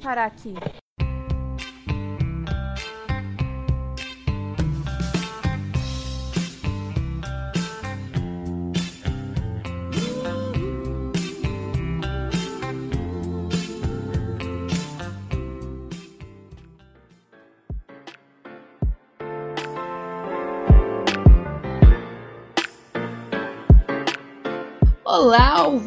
parar aqui.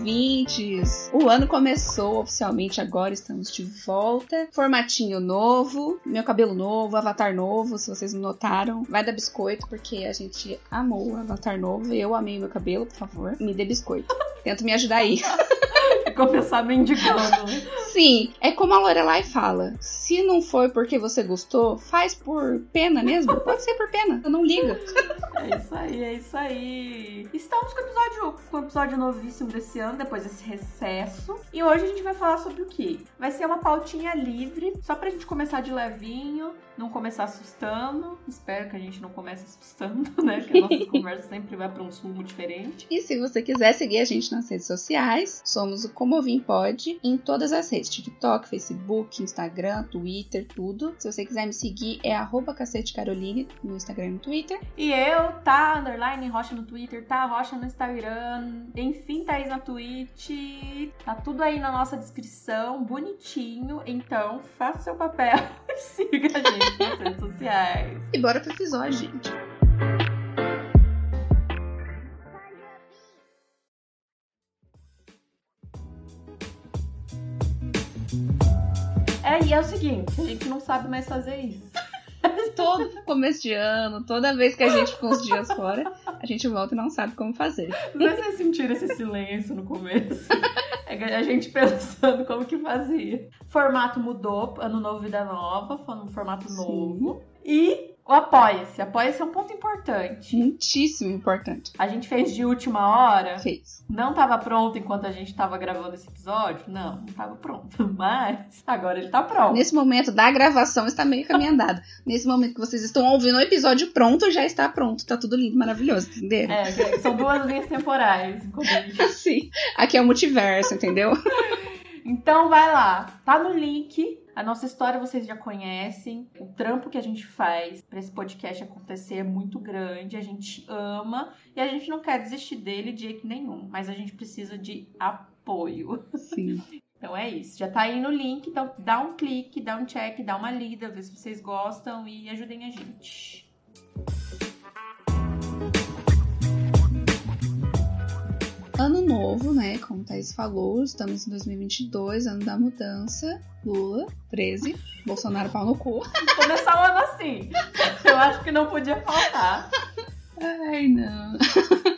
Ouvintes! O ano começou oficialmente agora, estamos de volta. Formatinho novo, meu cabelo novo, avatar novo, se vocês não notaram. Vai dar biscoito, porque a gente amou o avatar novo. Eu amei meu cabelo, por favor. Me dê biscoito. Tenta me ajudar aí. Começar mendigando. né? Sim, é como a Lorelai fala. Se não for porque você gostou, faz por pena mesmo. Pode ser por pena, não liga. É isso aí, é isso aí. Estamos com o episódio, com o episódio novíssimo desse ano, depois desse recesso. E hoje a gente vai falar sobre o quê? Vai ser uma pautinha livre, só pra gente começar de levinho, não começar assustando. Espero que a gente não comece assustando, né? Que a nossa conversa sempre vai pra um sumo diferente. E se você quiser seguir a gente nas redes sociais, somos o Comovim Pod em todas as redes: TikTok, Facebook, Instagram, Twitter, tudo. Se você quiser me seguir, é arroba Cacete Caroline no Instagram e no Twitter. E eu, tá, underline, Rocha no Twitter, tá, Rocha no Instagram, enfim, Thaís na Twitch. Tá tudo aí na nossa descrição, bonitinho. Então, faça seu papel e siga a gente nas redes sociais. E bora pro episódio, gente. E é o seguinte, a gente não sabe mais fazer isso. Todo começo de ano, toda vez que a gente fica uns dias fora, a gente volta e não sabe como fazer. Vocês sentiram esse silêncio no começo. É a gente pensando como que fazia. Formato mudou, ano novo, vida nova, foi um formato Sim. novo. E o Apoia-se. Apoia-se é um ponto importante. Muitíssimo importante. A gente fez de última hora. Fez. Não tava pronto enquanto a gente tava gravando esse episódio? Não, não tava pronto. Mas agora ele tá pronto. Nesse momento da gravação está meio caminho andado. Nesse momento que vocês estão ouvindo o episódio pronto, já está pronto. Tá tudo lindo, maravilhoso, entenderam? É, são duas linhas temporais. Sim. Aqui é o multiverso, entendeu? Então vai lá, tá no link. A nossa história vocês já conhecem. O trampo que a gente faz pra esse podcast acontecer é muito grande. A gente ama e a gente não quer desistir dele de jeito nenhum, mas a gente precisa de apoio. Sim. Então é isso. Já tá aí no link, então dá um clique, dá um check, dá uma lida, vê se vocês gostam e ajudem a gente. Ano novo, né? Como a Thaís falou, estamos em 2022, ano da mudança. Lula, 13. Bolsonaro pau no cu. Começar o ano assim. Eu acho que não podia faltar. Ai, não.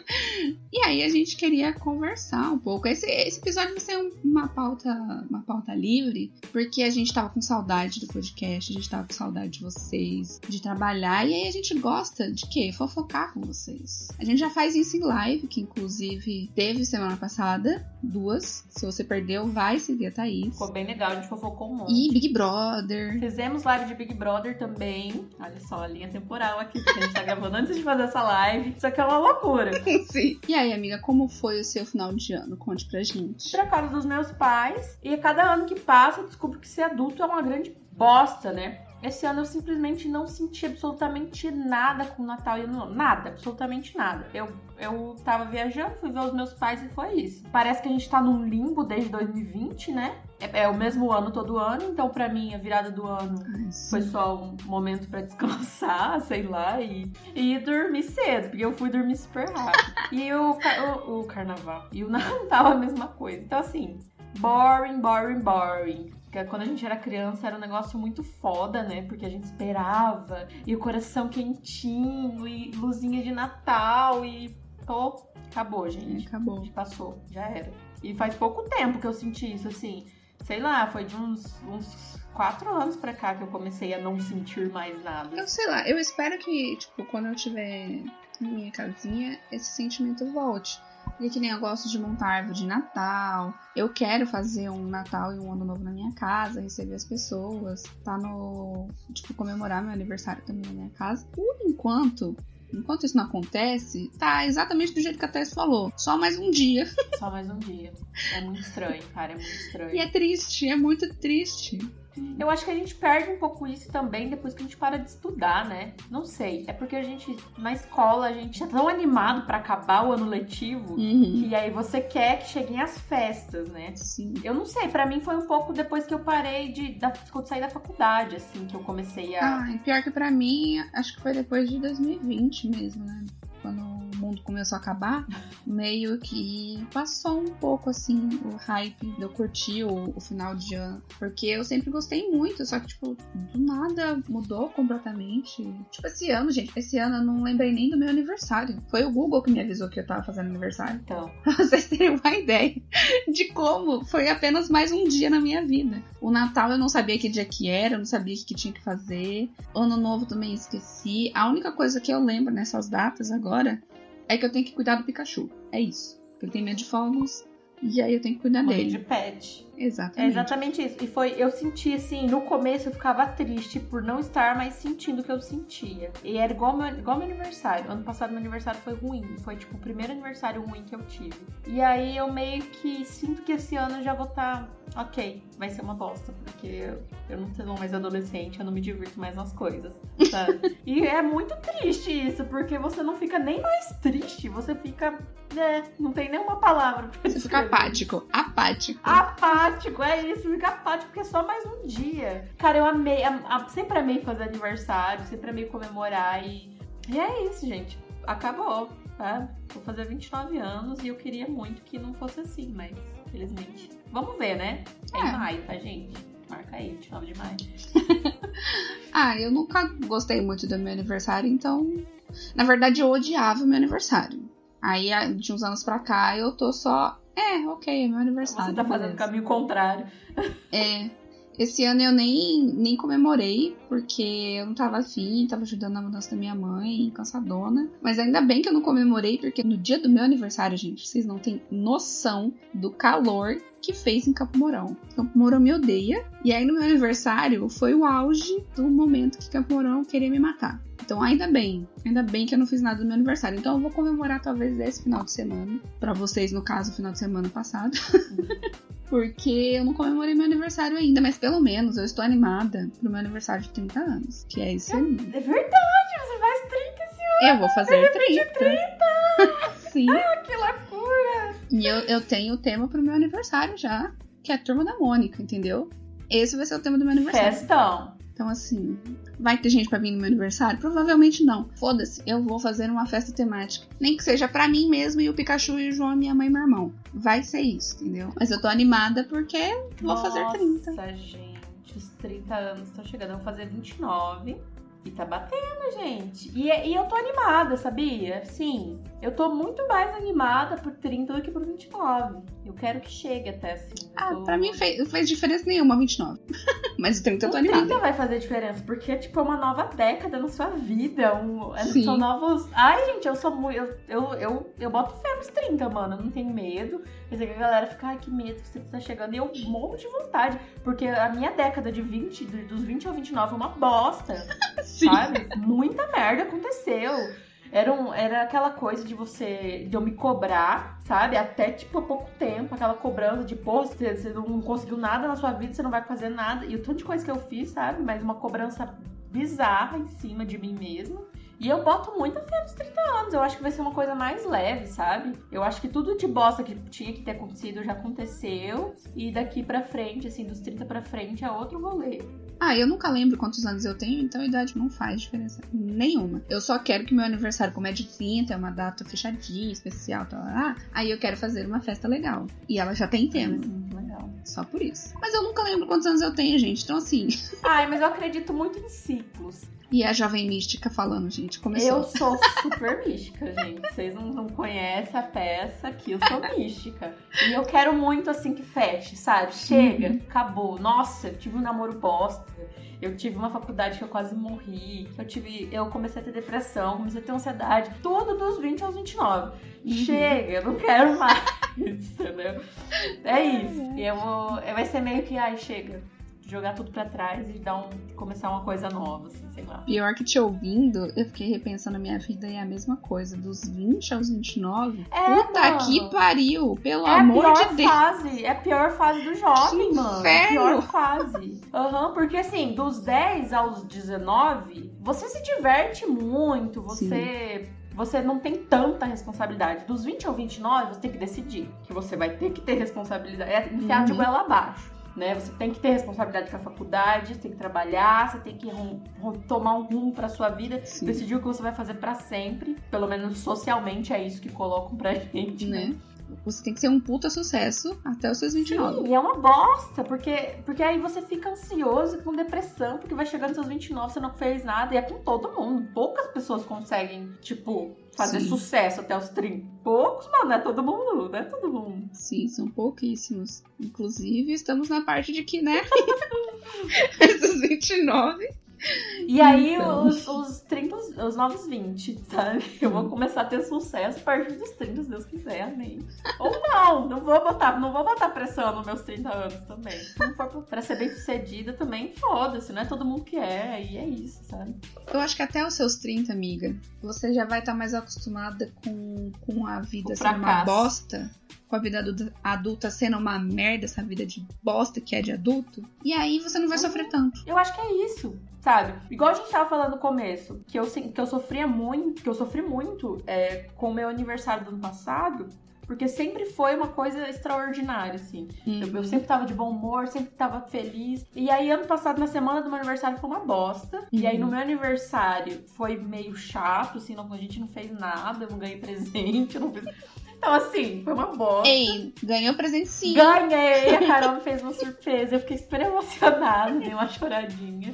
E aí a gente queria conversar um pouco. Esse, esse episódio vai ser um- uma pauta, uma pauta livre, porque a gente tava com saudade do podcast, a gente tava com saudade de vocês, de trabalhar, e aí a gente gosta de quê? Fofocar com vocês. A gente já faz isso em live, que inclusive teve semana passada, duas. Se você perdeu, vai seguir a Thaís. Ficou bem legal, a gente fofocou um monte. E Big Brother. Fizemos live de Big Brother também. Olha só, a linha temporal aqui que a gente tá gravando antes de fazer essa live. Isso aqui é uma loucura. Sim. E aí, amiga, como foi o seu final de ano? Conte pra gente. Pra casa dos meus pais. E a cada ano que passa, eu descubro que ser adulto é uma grande bosta, né? Esse ano eu simplesmente não senti absolutamente nada com o Natal e Ano Novo. Nada, absolutamente nada. Eu, eu tava viajando, fui ver os meus pais e foi isso. Parece que a gente tá num limbo desde 2020, né? É, é o mesmo ano todo ano, então pra mim a virada do ano Ai, foi só um momento pra descansar, sei lá, e, e dormir cedo, porque eu fui dormir super rápido. E o, o, o carnaval e o Natal a mesma coisa. Então, assim, boring, boring, boring. Quando a gente era criança era um negócio muito foda, né? Porque a gente esperava, e o coração quentinho, e luzinha de Natal, e. Pô, acabou, gente. Acabou. gente passou, já era. E faz pouco tempo que eu senti isso, assim. Sei lá, foi de uns, uns quatro anos pra cá que eu comecei a não sentir mais nada. Eu sei lá, eu espero que, tipo, quando eu tiver na minha casinha, esse sentimento volte. E que nem eu gosto de montar árvore de Natal. Eu quero fazer um Natal e um Ano Novo na minha casa, receber as pessoas, tá no. Tipo, comemorar meu aniversário também na minha casa. Por enquanto, enquanto isso não acontece, tá exatamente do jeito que a Tess falou. Só mais um dia. Só mais um dia. É muito estranho, cara, é muito estranho. E é triste, é muito triste. Eu acho que a gente perde um pouco isso também depois que a gente para de estudar, né? Não sei. É porque a gente, na escola, a gente é tão animado para acabar o ano letivo Uhum. que aí você quer que cheguem as festas, né? Sim. Eu não sei, pra mim foi um pouco depois que eu parei de. Da, quando saí da faculdade, assim, que eu comecei a. Ah, e pior que pra mim, acho que foi depois de 2020 mesmo, né? Mundo começou a acabar, meio que passou um pouco assim o hype de eu curtir o, o final de ano. Porque eu sempre gostei muito, só que, tipo, do nada mudou completamente. Tipo, esse ano, gente, esse ano eu não lembrei nem do meu aniversário. Foi o Google que me avisou que eu tava fazendo aniversário. Então. Vocês terem uma ideia de como foi apenas mais um dia na minha vida. O Natal eu não sabia que dia que era, eu não sabia o que que tinha que fazer. Ano Novo também esqueci. A única coisa que eu lembro nessas datas agora é que eu tenho que cuidar do Pikachu. É isso. Porque ele tem medo de fogos e aí eu tenho que cuidar Mãe dele. de pet. É Exatamente. exatamente isso. E foi, eu senti assim, no começo eu ficava triste por não estar mais sentindo o que eu sentia. E era igual meu, igual meu aniversário. Ano passado meu aniversário foi ruim. Foi tipo o primeiro aniversário ruim que eu tive. E aí eu meio que sinto que esse ano eu já vou estar. ok, vai ser uma bosta. Porque eu, eu não sou mais adolescente, eu não me divirto mais nas coisas. Sabe? e é muito triste isso, porque você não fica nem mais triste, você fica. É, não tem nenhuma palavra pra Você fica descrever. apático. Apático. Apático, é isso, fica apático porque é só mais um dia. Cara, eu amei, a- a- sempre amei fazer aniversário, sempre amei comemorar e, e é isso, gente. Acabou, tá? Vou fazer 29 anos e eu queria muito que não fosse assim, mas infelizmente. Vamos ver, né? É, em É. maio, tá, gente? Marca aí, 29 de maio. Ah, eu nunca gostei muito do meu aniversário, então. Na verdade, eu odiava o meu aniversário. Aí, de uns anos pra cá, eu tô só. É, ok, é meu aniversário. Você tá fazendo o caminho contrário. É. Esse ano eu nem, nem comemorei, porque eu não tava afim, tava ajudando na mudança da minha mãe, cansadona. Mas ainda bem que eu não comemorei, porque no dia do meu aniversário, gente, vocês não têm noção do calor que fez em Campo Mourão. Campo Mourão me odeia. E aí no meu aniversário foi o auge do momento que Campo Mourão queria me matar. Então ainda bem, ainda bem que eu não fiz nada no meu aniversário. Então eu vou comemorar talvez esse final de semana. Pra vocês, no caso, o final de semana passado. Porque eu não comemorei meu aniversário ainda, mas pelo menos eu estou animada pro meu aniversário de 30 anos. Que é isso aí. É verdade, você faz 30 esse Eu vou fazer 30. Sim. ano, que loucura! E eu, eu tenho o tema pro meu aniversário já, que é a turma da Mônica, entendeu? Esse vai ser o tema do meu aniversário. Festão. Então, assim, vai ter gente pra vir no meu aniversário? Provavelmente não. Foda-se, eu vou fazer uma festa temática. Nem que seja pra mim mesmo e o Pikachu e o João, minha mãe e meu irmão. Vai ser isso, entendeu? Mas eu tô animada porque vou fazer 30. Nossa, gente, os 30 anos estão chegando. Eu vou fazer 29 e tá batendo, gente. E, e eu tô animada, sabia? Sim, eu tô muito mais animada por 30 do que por 29. Eu quero que chegue até assim. Ah, tô- pra mim fez, não fez diferença nenhuma 29. Mas o 30 eu tô O 30 animada. vai fazer diferença, porque é tipo uma nova década na sua vida. Um, é- são novos. Ai, gente, eu sou muito. Eu, eu, eu, eu boto fé nos 30, mano. Eu não tenho medo. Dizer que a galera fica, ai, que medo que você tá chegando. E eu morro de vontade. Porque a minha década de 20, do- dos 20 ao 29 é uma bosta. Sim. sabe? Muita merda aconteceu. Era, um, era aquela coisa de você, de eu me cobrar, sabe? Até tipo há pouco tempo, aquela cobrança de, pô, você, você não conseguiu nada na sua vida, você não vai fazer nada. E o tanto de coisa que eu fiz, sabe? Mas uma cobrança bizarra em cima de mim mesma. E eu boto muita fé nos 30 anos. Eu acho que vai ser uma coisa mais leve, sabe? Eu acho que tudo de bosta que tinha que ter acontecido já aconteceu. E daqui pra frente, assim, dos 30 pra frente é outro rolê. Ah, eu nunca lembro quantos anos eu tenho, então a idade não faz diferença nenhuma. Eu só quero que meu aniversário, como é de 30, é uma data fechadinha, especial, tal, lá, aí eu quero fazer uma festa legal. E ela já tem tema, Hum, legal. só por isso. Mas eu nunca lembro quantos anos eu tenho, gente, então assim. Ai, mas eu acredito muito em ciclos. E a jovem mística falando, gente, começou. Eu sou super mística, gente. Vocês não, não conhecem a peça aqui, eu sou mística. E eu quero muito assim que feche, sabe? Chega, Uhum. acabou. Nossa, eu tive um namoro bosta. Eu tive uma faculdade que eu quase morri. Eu tive. Eu comecei a ter depressão, comecei a ter ansiedade. Tudo dos 20 aos 29. Uhum. Chega, eu não quero mais. Entendeu? É isso. E eu vou. Vai ser meio que, ai, chega. Jogar tudo pra trás e dar um, começar uma coisa nova, assim, sei lá. Pior que te ouvindo, eu fiquei repensando a minha vida e é a mesma coisa. Dos 20 aos 29. É, puta mano. que pariu! Pelo É a amor pior de Deus! fase, é a pior fase do jovem, Que mano. É a inferno. pior fase. Aham, porque assim, dos 10 aos 19, você se diverte muito, você. Você não tem tanta responsabilidade. Dos 20 ao 29, você tem que decidir que você vai ter que ter responsabilidade. É enfiar de Uhum. goela abaixo. Né? Você tem que ter responsabilidade com a faculdade, você tem que trabalhar, você tem que rum- rum- tomar um rumo pra sua vida, Sim. decidir o que você vai fazer pra sempre. Pelo menos socialmente é isso que colocam pra gente, né? Né? Você tem que ser um puta sucesso até os seus 29. Sim, e é uma bosta, porque, porque aí você fica ansioso e com depressão, porque vai chegando seus 29, você não fez nada, e é com todo mundo. Poucas pessoas conseguem, tipo, fazer Sim. sucesso até os 30. Poucos, mano, não é todo mundo, não é todo mundo. Sim, são pouquíssimos. Inclusive, estamos na parte de que, né? Esses 29. E aí Então. os, os 30, os novos 20, sabe? Eu vou começar a ter sucesso a partir dos 30, se Deus quiser, amém. Ou não, não vou botar, não vou botar pressão nos meus 30 anos também. Se não for pra ser bem sucedida também, foda-se, não é todo mundo que é, e é isso, sabe? Eu acho que até os seus 30, amiga, você já vai estar mais acostumada com, com a vida sendo uma bosta. Com a vida adulta, sendo uma merda, essa vida de bosta que é de adulto. E aí você não vai sofrer tanto. Eu acho que é isso, sabe? Igual a gente tava falando no começo, que eu, que eu sofria muito, que eu sofri muito é, com o meu aniversário do ano passado, porque sempre foi uma coisa extraordinária, assim. Eu, eu sempre tava de bom humor, sempre tava feliz. E aí, ano passado, na semana do meu aniversário, foi uma bosta. E aí, no Uhum. meu aniversário, foi meio chato, assim, não, a gente não fez nada, eu não ganhei presente, eu não fiz... Então, assim, foi uma bosta. Ei, ganhou presente sim. Ganhei! A Carol me fez uma surpresa. Eu fiquei super emocionada, dei uma choradinha.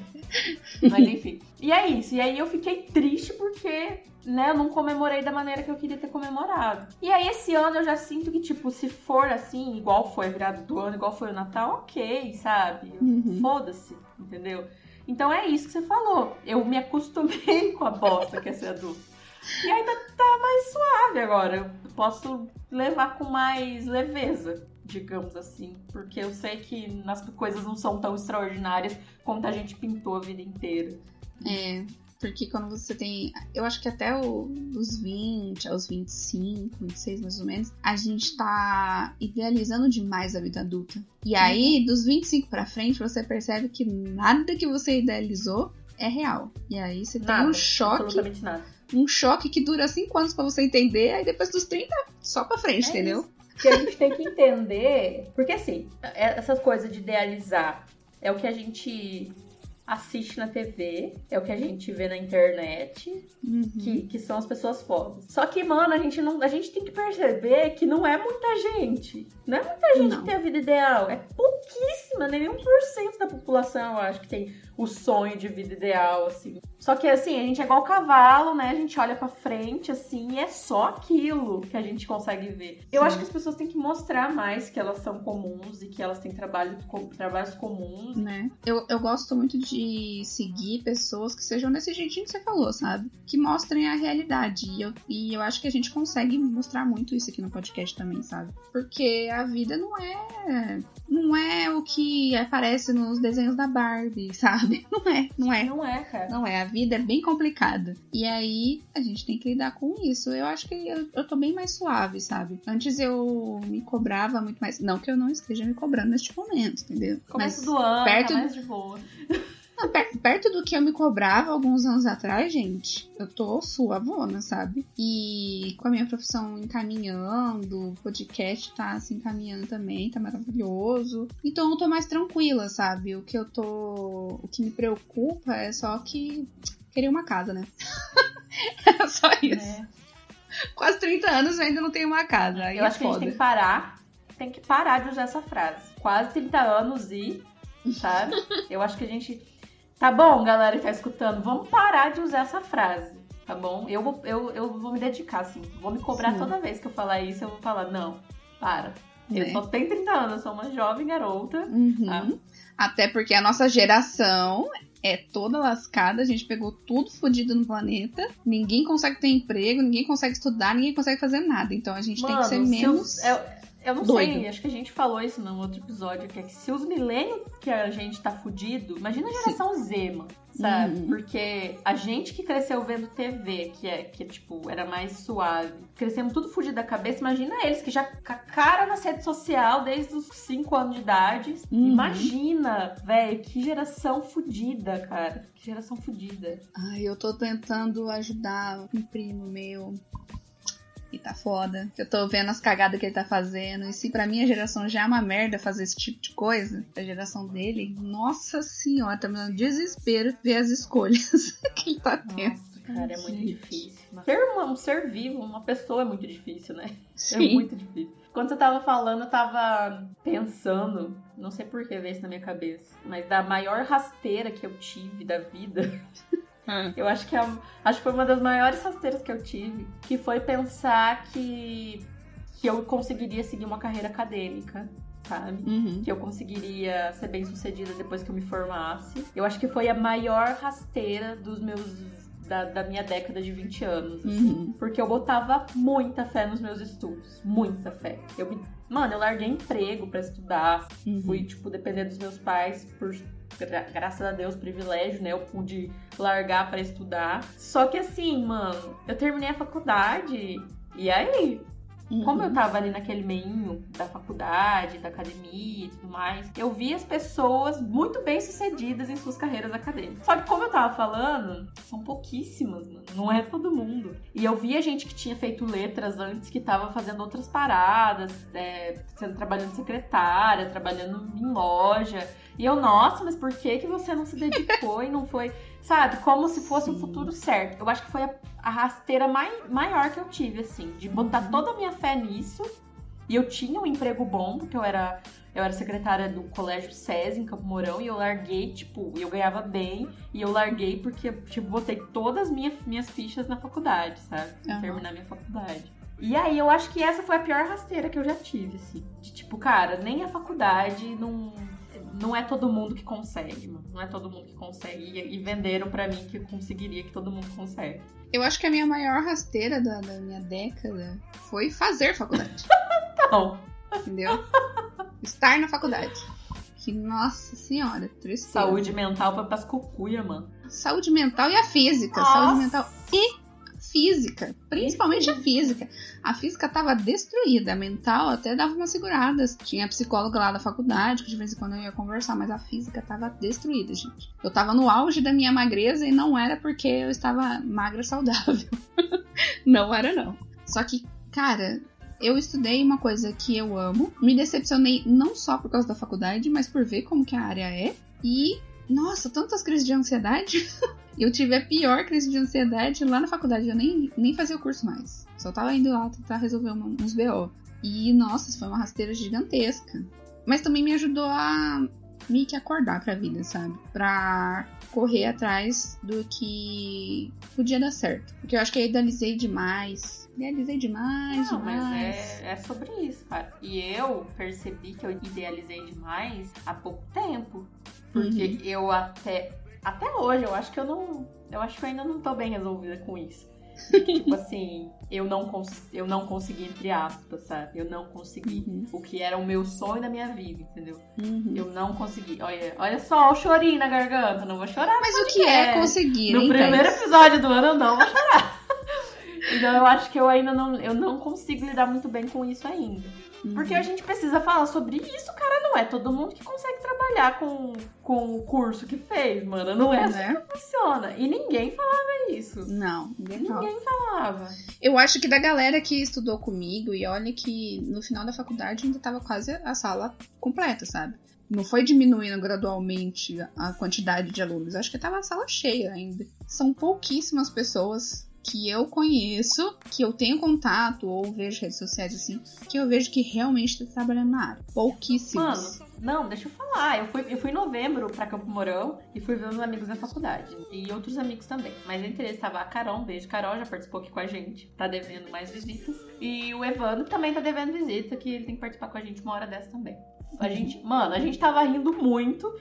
Mas enfim. E é isso. E aí eu fiquei triste porque, né, eu não comemorei da maneira que eu queria ter comemorado. E aí esse ano eu já sinto que, tipo, se for assim, igual foi a virada do ano, igual foi o Natal, ok, sabe? Uhum. Foda-se, entendeu? Então é isso que você falou. Eu me acostumei com a bosta que é ser adulto. E tá, tá mais suave agora. Posso levar com mais leveza, digamos assim. Porque eu sei que as coisas não são tão extraordinárias quanto a gente pintou a vida inteira. É, porque quando você tem. Eu acho que até o, dos 20 aos 25, 26 mais ou menos, a gente tá idealizando demais a vida adulta. E aí, dos 25 pra frente, você percebe que nada que você idealizou é real. E aí você tem Nada, um choque, Absolutamente nada. Um choque que dura 5 anos pra você entender, aí depois dos 30, só pra frente, É entendeu? que a gente tem que entender. Porque assim, é- essas coisas de idealizar é o que a gente assiste na TV, é o que a gente vê na internet, Uhum. que, que são as pessoas fodas. Só que, mano, a gente não. A gente tem que perceber que não é muita gente. Não é muita gente Não. que tem a vida ideal. É pouquíssima, nem um por cento da população, eu acho, que tem o sonho de vida ideal, assim. Só que assim, a gente é igual cavalo, né? A gente olha pra frente, assim, e é só aquilo que a gente consegue ver. Eu Sim. acho que as pessoas têm que mostrar mais que elas são comuns e que elas têm trabalho, trabalhos comuns. né? Eu, eu gosto muito de seguir pessoas que sejam desse jeitinho que você falou, sabe? Que mostrem a realidade. E eu, e eu acho que a gente consegue mostrar muito isso aqui no podcast também, sabe? Porque a vida não é. Não é o que aparece nos desenhos da Barbie, sabe? Não é, não é. Não é, cara. Não é, a vida é bem complicada. E aí a gente tem que lidar com isso. Eu acho que eu, eu tô bem mais suave, sabe? Antes eu me cobrava muito mais. Não que eu não esteja me cobrando neste momento, entendeu? Começo Mas- do ano, perto tá mais de boa. Per- perto do que eu me cobrava alguns anos atrás, gente, eu tô suavona, sabe? E com a minha profissão encaminhando, o podcast tá se encaminhando também, tá maravilhoso. Então eu tô mais tranquila, sabe? O que eu tô. O que me preocupa é só que. Queria uma casa, né? é só isso. É. Quase 30 anos eu ainda não tenho uma casa. Aí Eu é acho que a gente tem que parar. Tem que parar de usar essa frase. Quase 30 anos e. Sabe? Eu acho que a gente. Tá bom, galera que tá escutando, vamos parar de usar essa frase. Tá bom? Eu vou, eu, eu vou me dedicar, assim. Vou me cobrar Sim. toda vez que eu falar isso, eu vou falar, não, para. Eu Né? só tenho 30 anos, eu sou uma jovem garota. Uhum. Tá. Até porque a nossa geração é toda lascada, a gente pegou tudo fodido no planeta, ninguém consegue ter emprego, ninguém consegue estudar, ninguém consegue fazer nada. Então a gente tem que ser se menos. eu- é, Eu não Doido. sei, acho que a gente falou isso num outro episódio, que é que se os milênios que a gente tá fudido, imagina a geração Z, mano, sabe? Uhum. Porque a gente que cresceu vendo TV, que é, que tipo, era mais suave, crescemos tudo fudido da cabeça, imagina eles que já cacaram na rede social desde os 5 anos de idade. Uhum. Imagina, velho, que geração fudida, cara. Que geração fudida. Ai, eu tô tentando ajudar um primo meu. E tá foda. Eu tô vendo as cagadas que ele tá fazendo. E se pra minha geração já é uma merda fazer esse tipo de coisa, a geração dele, nossa senhora, tá me dando desespero ver as escolhas que ele tá tendo. Nossa, cara, é muito difícil. Ser uma- um ser vivo, uma pessoa é muito difícil, né? É Sim. muito difícil. Quando você tava falando, eu tava pensando, não sei por que veio isso na minha cabeça, mas da maior rasteira que eu tive da vida. Ah. Eu acho que, é, acho que foi uma das maiores rasteiras que eu tive, que foi pensar que, que eu conseguiria seguir uma carreira acadêmica, sabe? Uhum. que eu conseguiria ser bem sucedida depois que eu me formasse. Eu acho que foi a maior rasteira dos meus. da, da minha década de 20 anos. assim. Uhum. Porque eu botava muita fé nos meus estudos. Muita fé. Eu me- Mano, eu larguei emprego pra estudar. Uhum. Fui, tipo, depender dos meus pais por. Gra- Graças a Deus, privilégio, né? Eu pude largar pra estudar. Só que assim, mano, eu terminei a faculdade. E aí? Uhum. Como eu tava ali naquele meinho da faculdade, da academia e tudo mais, eu vi as pessoas muito bem sucedidas em suas carreiras acadêmicas. Só que como eu tava falando, são pouquíssimas, mano. Não é todo mundo. E eu via gente que tinha feito letras antes, que tava fazendo outras paradas, é, sendo trabalhando secretária, trabalhando em loja. E eu, nossa, mas por que, que você não se dedicou e não foi. Sabe, como se fosse Sim. futuro certo. Eu acho que foi a, a rasteira mai, maior que eu tive, assim, de botar toda a minha fé nisso. E eu tinha um emprego bom, porque eu era, eu era secretária do colégio SESI em Campo Mourão, e eu larguei, tipo, eu ganhava bem, e eu larguei porque, tipo, botei todas as minhas, minhas fichas na faculdade, sabe? Aham. terminar minha faculdade. E aí eu acho que essa foi a pior rasteira que eu já tive, assim. De tipo, cara, nem a faculdade não. Não é todo mundo que consegue, mano. Não é todo mundo que consegue. E, e venderam pra mim que eu conseguiria, que todo mundo consegue. Eu acho que a minha maior rasteira da, da minha década foi fazer faculdade. Então, entendeu? Estar na faculdade. Que, nossa senhora, tristeza. saúde mental foi pras cucuia, mano. Saúde mental e a física. Nossa. Saúde mental e física. Principalmente a física. A física tava destruída. A mental até dava umas seguradas. Tinha psicóloga lá da faculdade, que de vez em quando eu ia conversar, mas a física tava destruída, gente. Eu tava no auge da minha magreza e não era porque eu estava magra saudável. não era, não. Só que, cara, eu estudei uma coisa que eu amo. Me decepcionei não só por causa da faculdade, mas por ver como que a área é. E, nossa, tantas crises de ansiedade. eu tive a pior crise de ansiedade lá na faculdade. Eu nem, nem fazia o curso mais. Só tava indo lá tentar resolver uma- uns BO. E, nossa, isso foi uma rasteira gigantesca. Mas também me ajudou a meio que acordar pra vida, sabe? Pra correr atrás do que podia dar certo. Porque eu acho que eu idealizei demais. Idealizei demais, Não, demais. mas é, é sobre isso, cara. E eu percebi que eu idealizei demais há pouco tempo. Porque eu até. Até hoje, eu acho que eu não. Eu acho que eu ainda não tô bem resolvida com isso. Tipo assim, eu não, cons- eu não consegui, entre aspas, sabe? Eu não consegui Uhum, o que era o meu sonho da minha vida, entendeu? uhum. Eu não consegui. Olha, olha só o chorinho na garganta. Não vou chorar. Mas o que é conseguir, No hein, primeiro Thaís? episódio do ano eu não vou chorar. então eu acho que eu ainda não, eu não consigo lidar muito bem com isso ainda. Uhum. Porque a gente precisa falar sobre isso, cara. Não é todo mundo que consegue trabalhar com, com o curso que fez, mano. Não é assim Né? que funciona. E ninguém falava isso. Não, ninguém. Ninguém falava. Eu acho que da galera que estudou comigo, e olha que no final da faculdade ainda tava quase a sala completa, sabe? Não foi diminuindo gradualmente a quantidade de alunos. Acho que tava a sala cheia ainda. São pouquíssimas pessoas que eu conheço, que eu tenho contato ou vejo redes sociais assim, que eu vejo que realmente tá trabalhando na área. Pouquíssimas. Mano, não, deixa eu falar. Eu fui, eu fui em novembro pra Campo Mourão e fui ver meus amigos da faculdade. E outros amigos também. Mas entre eles tava a Carol, um beijo. Carol já participou aqui com a gente. Tá devendo mais visitas. E o Evandro também tá devendo visita, que ele tem que participar com a gente uma hora dessa também. A gente, mano, a gente tava rindo muito.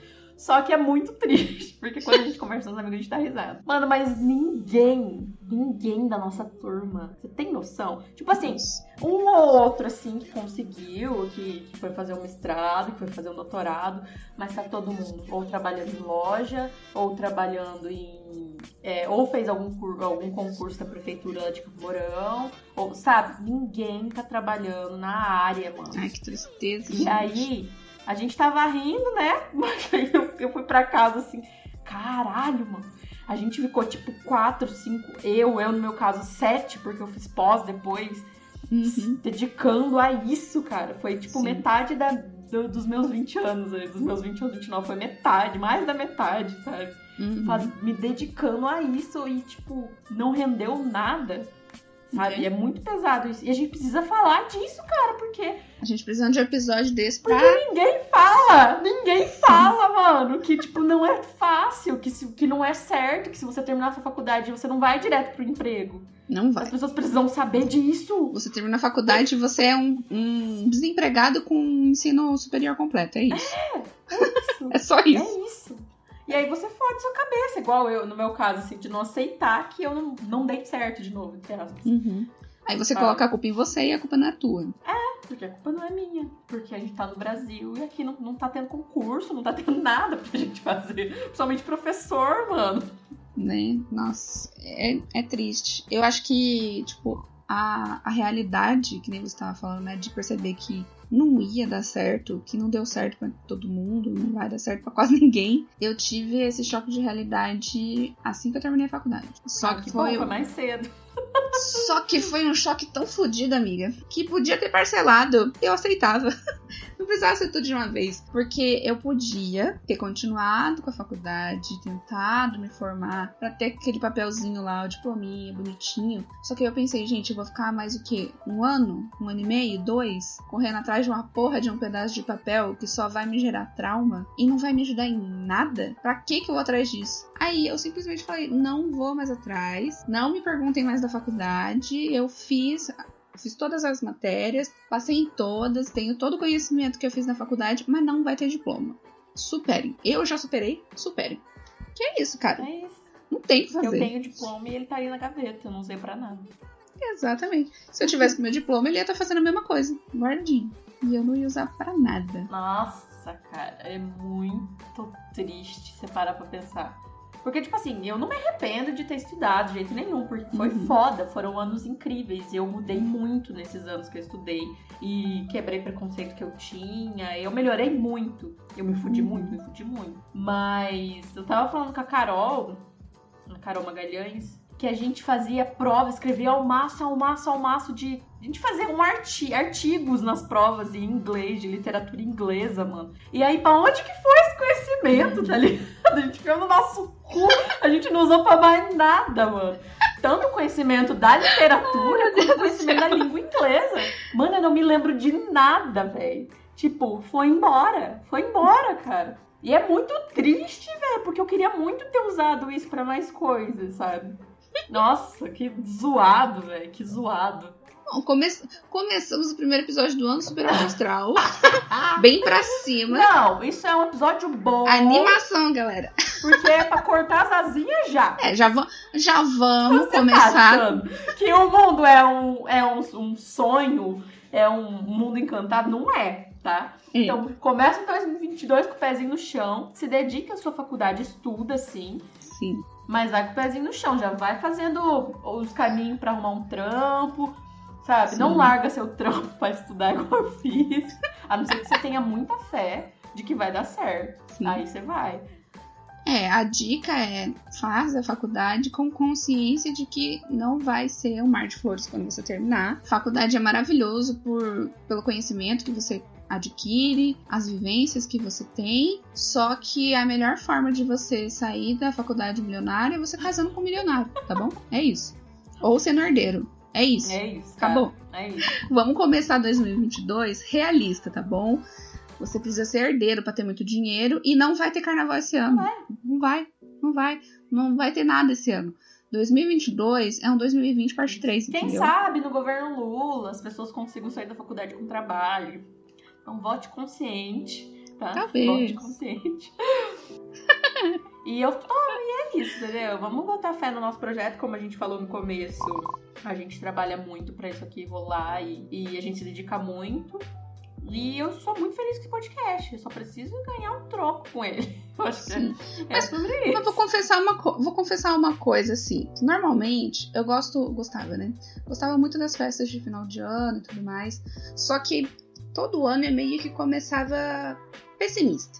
Só que é muito triste, porque quando a gente conversa com os amigos, a gente dá risada. Mano, mas ninguém, ninguém da nossa turma, você tem noção? Tipo assim, um ou outro, assim, que conseguiu, que, que foi fazer um mestrado, que foi fazer um doutorado, mas tá todo mundo ou trabalhando em loja, ou trabalhando em. É, ou fez algum, algum concurso da prefeitura de Campo Mourão, ou, sabe? Ninguém tá trabalhando na área, mano. Ai, que tristeza. E gente. aí, a gente tava rindo, né? Mas aí eu, eu fui pra casa assim, caralho, mano. A gente ficou tipo quatro, cinco, eu, eu no meu caso, sete, porque eu fiz pós depois, Uhum. dedicando a isso, cara. Foi tipo Sim. metade da, do- dos meus 20 anos, aí, dos meus 20 aos 29, foi metade, mais da metade, sabe? Uhum. Faz- me dedicando a isso e, tipo, não rendeu nada. Sabe? Ok. É muito pesado isso. E a gente precisa falar disso, cara, porque A gente precisa de um episódio desse pra. Ninguém fala! Ninguém fala, mano, que, tipo, não é fácil, que, se- que não é certo, que se você terminar a sua faculdade, você não vai direto pro emprego. Não As vai. pessoas precisam saber disso. Você termina a faculdade e você é um, um desempregado com ensino superior completo. É isso. Isso. É só isso. É isso. E aí você fode sua cabeça, igual eu, no meu caso, assim, de não aceitar que eu não, não dei certo de novo, entre aspas. Uhum. Aí você coloca a culpa em você e a culpa não é tua. Porque a culpa não é minha. Porque a gente tá no Brasil e aqui não, não tá tendo concurso, não tá tendo nada pra gente fazer. Principalmente professor, mano. né? Nossa, é, é triste. Eu acho que, tipo, a, a realidade, que nem você estava falando, né? De perceber que não ia dar certo, que não deu certo pra todo mundo, não vai dar certo pra quase ninguém. Eu tive esse choque de realidade assim que eu terminei a faculdade. Só Ah, que, que foi, bom, foi mais cedo. só que foi um choque tão fodido, amiga, que podia ter parcelado. Eu aceitava. Não precisava ser tudo de uma vez. Porque eu podia ter continuado com a faculdade, tentado me formar, pra ter aquele papelzinho lá, o diplominha, bonitinho. Só que eu pensei, gente, eu vou ficar mais o quê? Um ano? Um ano e meio? Dois? Correndo atrás de uma porra de um pedaço de papel que só vai me gerar trauma e não vai me ajudar em nada? Pra que que eu vou atrás disso? Aí eu simplesmente falei, não vou mais atrás, não me perguntem mais da faculdade, eu fiz Fiz todas as matérias, passei em todas, tenho todo o conhecimento que eu fiz na faculdade, mas não vai ter diploma. Superem. Eu já superei, superem. Que é isso, cara. É isso. Não tem o que Eu fazer. tenho diploma e ele tá aí na gaveta, eu não usei pra nada. Exatamente. Se eu tivesse com meu diploma, ele ia estar fazendo a mesma coisa, guardinho. E eu não ia usar pra nada. Nossa, cara, é muito triste você parar pra pensar. Porque, tipo assim, eu não me arrependo de ter estudado de jeito nenhum, porque foi Uhum. foda, foram anos incríveis. Eu mudei muito nesses anos que eu estudei e quebrei preconceito que eu tinha. Eu melhorei muito. Eu me fudi Uhum. muito, me fudi muito. Mas eu tava falando com a Carol, a Carol Magalhães, que a gente fazia prova, escrevia ao maço, ao maço, ao maço de. A gente fazia um arti artigos nas provas em inglês, de literatura inglesa, mano. E aí, pra onde que foi esse conhecimento, tá ligado? A gente ficou no nosso cu, a gente não usou pra mais nada, mano. Tanto o conhecimento da literatura quanto o conhecimento da língua inglesa. Mano, eu não me lembro de nada, velho. Tipo, foi embora. Foi embora, cara. E é muito triste, velho, porque eu queria muito ter usado isso pra mais coisas, sabe? Nossa, que zoado, velho, que zoado. Bom, come... começamos o primeiro episódio do ano super astral. bem pra cima. Não, isso é um episódio bom. Animação, galera. Porque é pra cortar as asinhas já. É, já, va- já vamos Você tá começar. achando que o mundo é um, é um, um sonho, é um mundo encantado? Não é, tá? É. Então, começa em 2022 com o pezinho no chão, se dedica à sua faculdade, estuda sim, Sim. mas vai com o pezinho no chão, já vai fazendo os caminhos pra arrumar um trampo, sabe? Sim. Não larga seu trampo pra estudar igual eu fiz, a não ser que você tenha muita fé de que vai dar certo. Sim. Aí você vai. É, a dica é faz a faculdade com consciência de que não vai ser um mar de flores quando você terminar. Faculdade é maravilhoso por, pelo conhecimento que você adquire, as vivências que você tem, só que a melhor forma de você sair da faculdade milionária é você casando com um milionário, tá bom? É isso. Ou sendo herdeiro. É isso. É isso. cara. Acabou. É isso. Vamos começar 2022 realista, tá bom? Você precisa ser herdeiro pra ter muito dinheiro e não vai ter carnaval esse ano. Não vai, não vai, não vai ter nada esse ano. 2022 é um 2020 parte 3, Quem entendeu? sabe no governo Lula as pessoas consigam sair da faculdade com trabalho. Então vote consciente, tá? Talvez. Vote consciente. e eu tô, e é isso, entendeu? Vamos botar fé no nosso projeto, como a gente falou no começo. A gente trabalha muito pra isso aqui rolar e, e a gente se dedica muito. E eu sou muito feliz com esse podcast. Eu só preciso ganhar um troco com ele. Sim. é, é sobre isso. Mas vou confessar uma, vou confessar uma coisa, assim. Normalmente, eu gosto, gostava, né? Gostava muito das festas de final de ano e tudo mais. Só que todo ano eu meio que começava pessimista.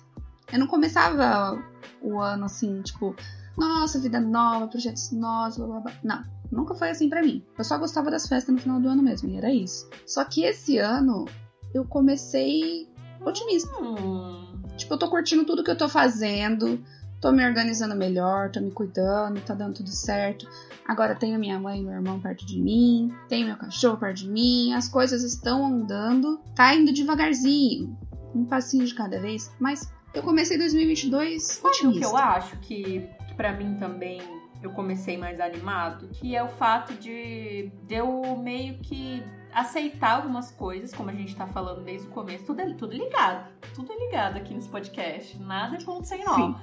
Eu não começava o ano assim, tipo, nossa, vida nova, projetos novos, blá blá blá. Não, nunca foi assim pra mim. Eu só gostava das festas no final do ano mesmo, e era isso. Só que esse ano eu comecei otimista. Hum, Tipo, eu tô curtindo tudo que eu tô fazendo, tô me organizando melhor, tô me cuidando, tá dando tudo certo. Agora tenho minha mãe e meu irmão perto de mim, tenho meu cachorro perto de mim, as coisas estão andando, tá indo devagarzinho, um passinho de cada vez, mas eu comecei 2022 Sabe o que eu acho que, que para mim também eu comecei mais animado? Que é o fato de, de eu meio que aceitar algumas coisas, como a gente tá falando desde o começo, tudo é, tudo ligado. Tudo é ligado aqui nesse podcast. Nada é ponto sem nó. Sim.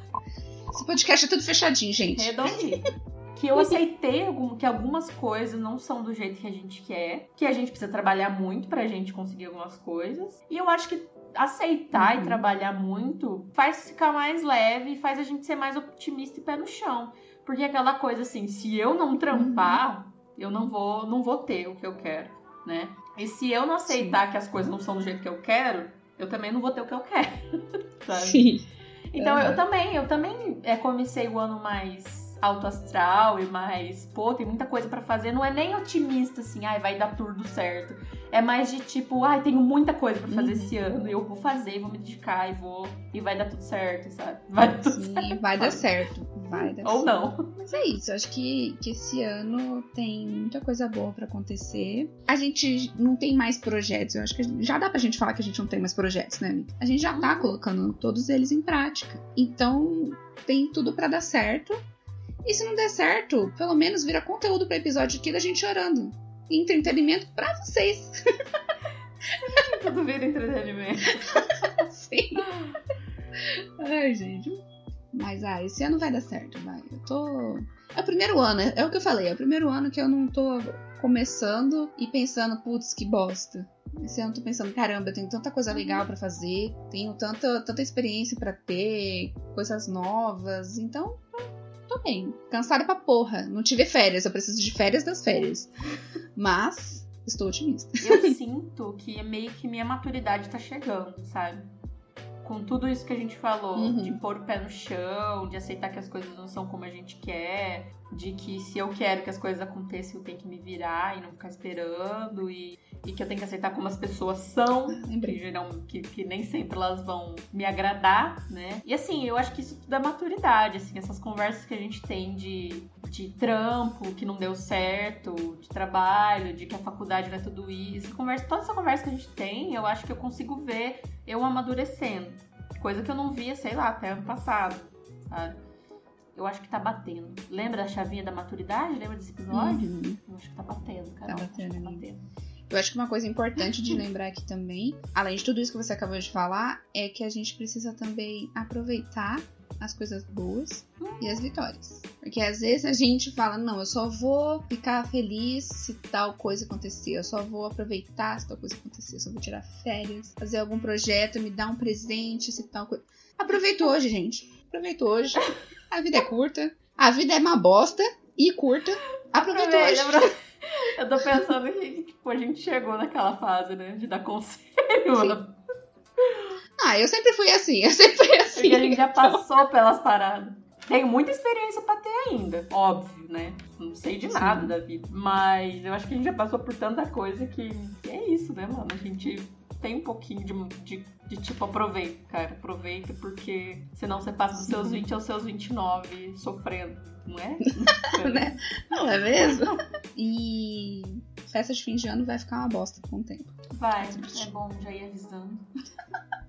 Esse podcast é tudo fechadinho, gente. Redondinho. Que eu aceitei algum- que algumas coisas não são do jeito que a gente quer, que a gente precisa trabalhar muito pra gente conseguir algumas coisas. E eu acho que aceitar Uhum. e trabalhar muito faz ficar mais leve e faz a gente ser mais otimista e pé no chão. Porque aquela coisa assim, se eu não trampar, eu não vou, não vou ter o que eu quero, né? E se eu não aceitar que as coisas não são do jeito que eu quero, eu também não vou ter o que eu quero. sabe? Sim. Então Uhum. eu também, eu também é, comecei o ano mais alto astral e mais, pô, tem muita coisa pra fazer. Não é nem otimista assim, ai, vai dar tudo certo. É mais de tipo, ai, tenho muita coisa pra fazer Uhum. esse ano, e eu vou fazer, vou me dedicar e vou e vai dar tudo certo, sabe? Vai dar tudo certo. Sim, vai dar certo. Vai dar Ou não. Mas é isso, acho que, que esse ano tem muita coisa boa pra acontecer. A gente não tem mais projetos, eu acho que já dá pra gente falar que a gente não tem mais projetos, né, amiga? A gente já tá colocando todos eles em prática. Então, tem tudo pra dar certo. E se não der certo, pelo menos vira conteúdo pra episódio aqui da gente chorando. Entretenimento pra vocês. Tudo vira entretenimento. Sim. Ai, gente. Mas, ah, esse ano vai dar certo, vai. Eu tô. É o primeiro ano, é o que eu falei, é o primeiro ano que eu não tô começando e pensando, putz, que bosta. Esse ano eu tô pensando, caramba, eu tenho tanta coisa legal pra fazer, tenho tanta, tanta experiência pra ter, coisas novas, então tô, bem. Cansada pra porra. Não tive férias, eu preciso de férias das férias. Mas estou otimista. Eu sinto que meio que minha maturidade tá chegando, sabe? Com tudo isso que a gente falou, Uhum. de pôr o pé no chão, de aceitar que as coisas não são como a gente quer, de que se eu quero que as coisas aconteçam, eu tenho que me virar e não ficar esperando, e, e que eu tenho que aceitar como as pessoas são, que, geral, que, que nem sempre elas vão me agradar, né? E assim, eu acho que isso tudo é maturidade, assim, essas conversas que a gente tem de, de trampo que não deu certo, de trabalho, de que a faculdade não é tudo isso. Conversa, toda essa conversa que a gente tem, eu acho que eu consigo ver eu amadurecendo. Coisa que eu não via, sei lá, até ano passado, sabe? Eu acho que tá batendo. Lembra da chavinha da maturidade? Lembra desse episódio? Uhum. Eu acho que tá batendo, cara. Tá Acho que batendo, tá amiga. batendo. Eu acho que uma coisa importante de lembrar aqui também, além de tudo isso que você acabou de falar, é que a gente precisa também aproveitar as coisas boas e as vitórias. Porque às vezes a gente fala, não, eu só vou ficar feliz se tal coisa acontecer, eu só vou aproveitar se tal coisa acontecer, eu só vou tirar férias, fazer algum projeto, me dar um presente se tal coisa. Aproveita hoje, gente. Aproveita hoje. A vida é curta, a vida é uma bosta e curta. Aproveita hoje. Eu tô pensando que tipo, a gente chegou naquela fase, né? De dar conselho. Sim. Ah, eu sempre fui assim, eu sempre fui assim. Porque a gente já passou pelas paradas. Tenho muita experiência pra ter ainda, óbvio, né? Não sei de nada Sim. da vida. Mas eu acho que a gente já passou por tanta coisa que, é isso, né, mano? A gente tem um pouquinho de, de, de tipo, aproveita, cara. Aproveita porque senão você passa dos seus Sim. 20 aos seus 29 sofrendo, não é? Né? Não é mesmo? E festa de fim de ano vai ficar uma bosta com o tempo. Vai, é bom já ir avisando.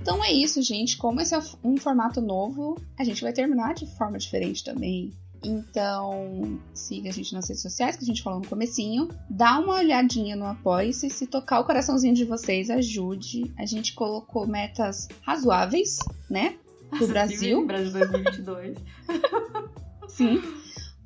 Então é isso, gente. Como esse é um formato novo, a gente vai terminar de forma diferente também. Então, siga a gente nas redes sociais, que a gente falou no comecinho. Dá uma olhadinha no Apoie-se. Se tocar o coraçãozinho de vocês, ajude. A gente colocou metas razoáveis, né? Do Brasil. Brasil 2022. Sim.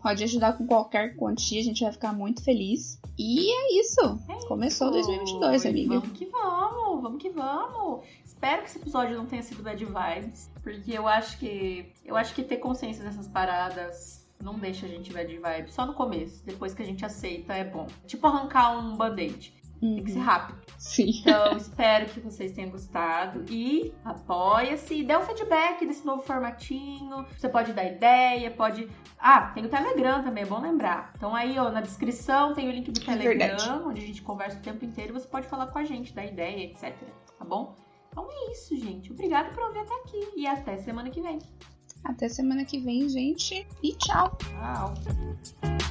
Pode ajudar com qualquer quantia, a gente vai ficar muito feliz. E é isso. É Começou isso. 2022, amiga. Vamos que vamos, vamos que vamos. Espero que esse episódio não tenha sido bad vibes, porque eu acho que eu acho que ter consciência dessas paradas não deixa a gente bad vibes. Só no começo, depois que a gente aceita é bom. Tipo arrancar um band-aid. Uhum. Tem que ser uhum. rápido. Sim. Então, espero que vocês tenham gostado. E apoia-se, dê um feedback desse novo formatinho. Você pode dar ideia, pode. Ah, tem o Telegram também, é bom lembrar. Então aí, ó, na descrição tem o link do é Telegram, onde a gente conversa o tempo inteiro. Você pode falar com a gente, dar ideia, etc. Tá bom? Então é isso, gente. Obrigada por ouvir até aqui. E até semana que vem. Até semana que vem, gente. E tchau. Tchau.